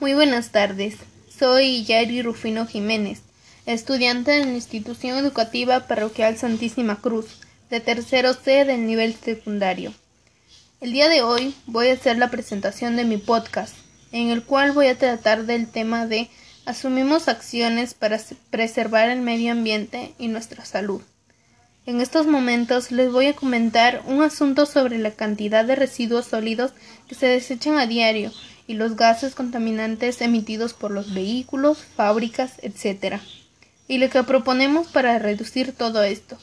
Muy buenas tardes. Soy Yari Rufino Jiménez, estudiante de la Institución Educativa Parroquial Santísima Cruz, de tercero C del nivel secundario. El día de hoy voy a hacer la presentación de mi podcast, en el cual voy a tratar del tema de asumimos acciones para preservar el medio ambiente y nuestra salud. En estos momentos les voy a comentar un asunto sobre la cantidad de residuos sólidos que se desechan a diario y los gases contaminantes emitidos por los vehículos, fábricas, etc. Y lo que proponemos para reducir todo esto.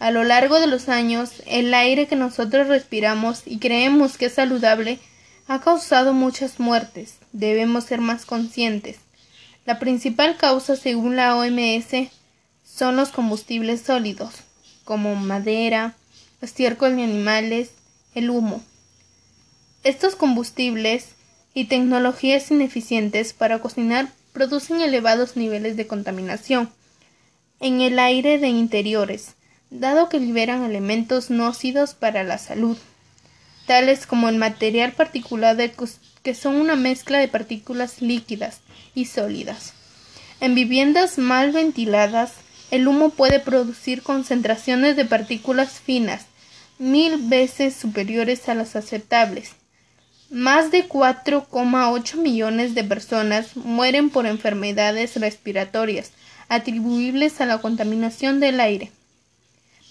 A lo largo de los años, el aire que nosotros respiramos y creemos que es saludable ha causado muchas muertes. Debemos ser más conscientes. La principal causa, según la OMS, son los combustibles sólidos, como madera, estiércol de animales, el humo. Estos combustibles y tecnologías ineficientes para cocinar producen elevados niveles de contaminación en el aire de interiores, dado que liberan elementos nócidos para la salud, tales como el material particulado que son una mezcla de partículas líquidas y sólidas. En viviendas mal ventiladas, el humo puede producir concentraciones de partículas finas mil veces superiores a las aceptables, más de 4,8 millones de personas mueren por enfermedades respiratorias atribuibles a la contaminación del aire.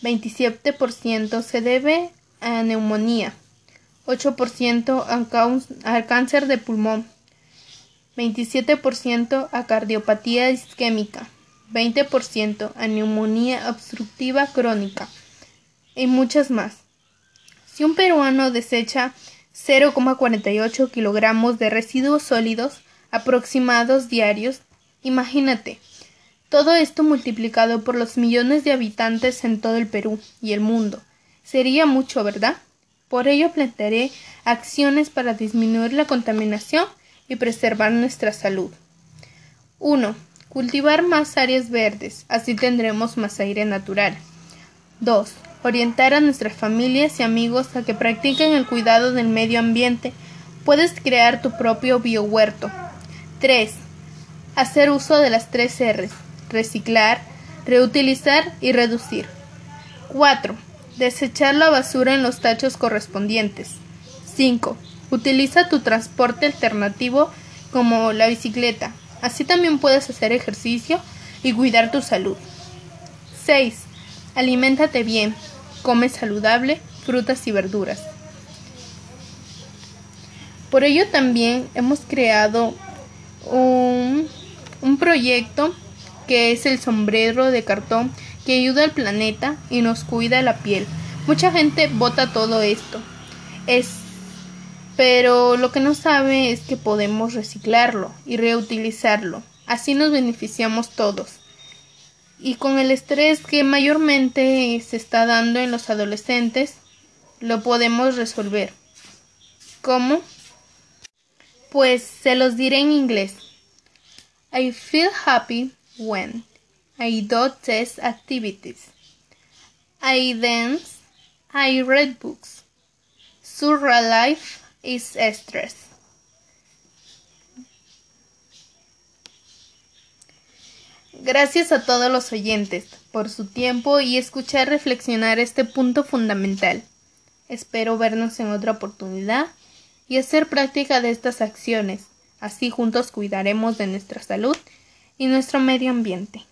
27% se debe a neumonía, 8% al cáncer de pulmón, 27% a cardiopatía isquémica, 20% a neumonía obstructiva crónica y muchas más. Si un peruano desecha 0,48 kilogramos de residuos sólidos aproximados diarios. Imagínate, todo esto multiplicado por los millones de habitantes en todo el Perú y el mundo. Sería mucho, ¿verdad? Por ello plantearé acciones para disminuir la contaminación y preservar nuestra salud. 1. Cultivar más áreas verdes, así tendremos más aire natural. 2 orientar a nuestras familias y amigos a que practiquen el cuidado del medio ambiente, puedes crear tu propio biohuerto. 3. Hacer uso de las tres R's, reciclar, reutilizar y reducir. 4. Desechar la basura en los tachos correspondientes. 5. Utiliza tu transporte alternativo como la bicicleta. Así también puedes hacer ejercicio y cuidar tu salud. 6. Aliméntate bien. Come saludable, frutas y verduras. Por ello también hemos creado un, un proyecto que es el sombrero de cartón que ayuda al planeta y nos cuida la piel. Mucha gente vota todo esto. Es pero lo que no sabe es que podemos reciclarlo y reutilizarlo. Así nos beneficiamos todos y con el estrés que mayormente se está dando en los adolescentes, lo podemos resolver. ¿Cómo? Pues se los diré en inglés. I feel happy when I do test activities. I dance. I read books. Surreal life is stress. Gracias a todos los oyentes por su tiempo y escuchar reflexionar este punto fundamental. Espero vernos en otra oportunidad y hacer práctica de estas acciones. Así juntos cuidaremos de nuestra salud y nuestro medio ambiente.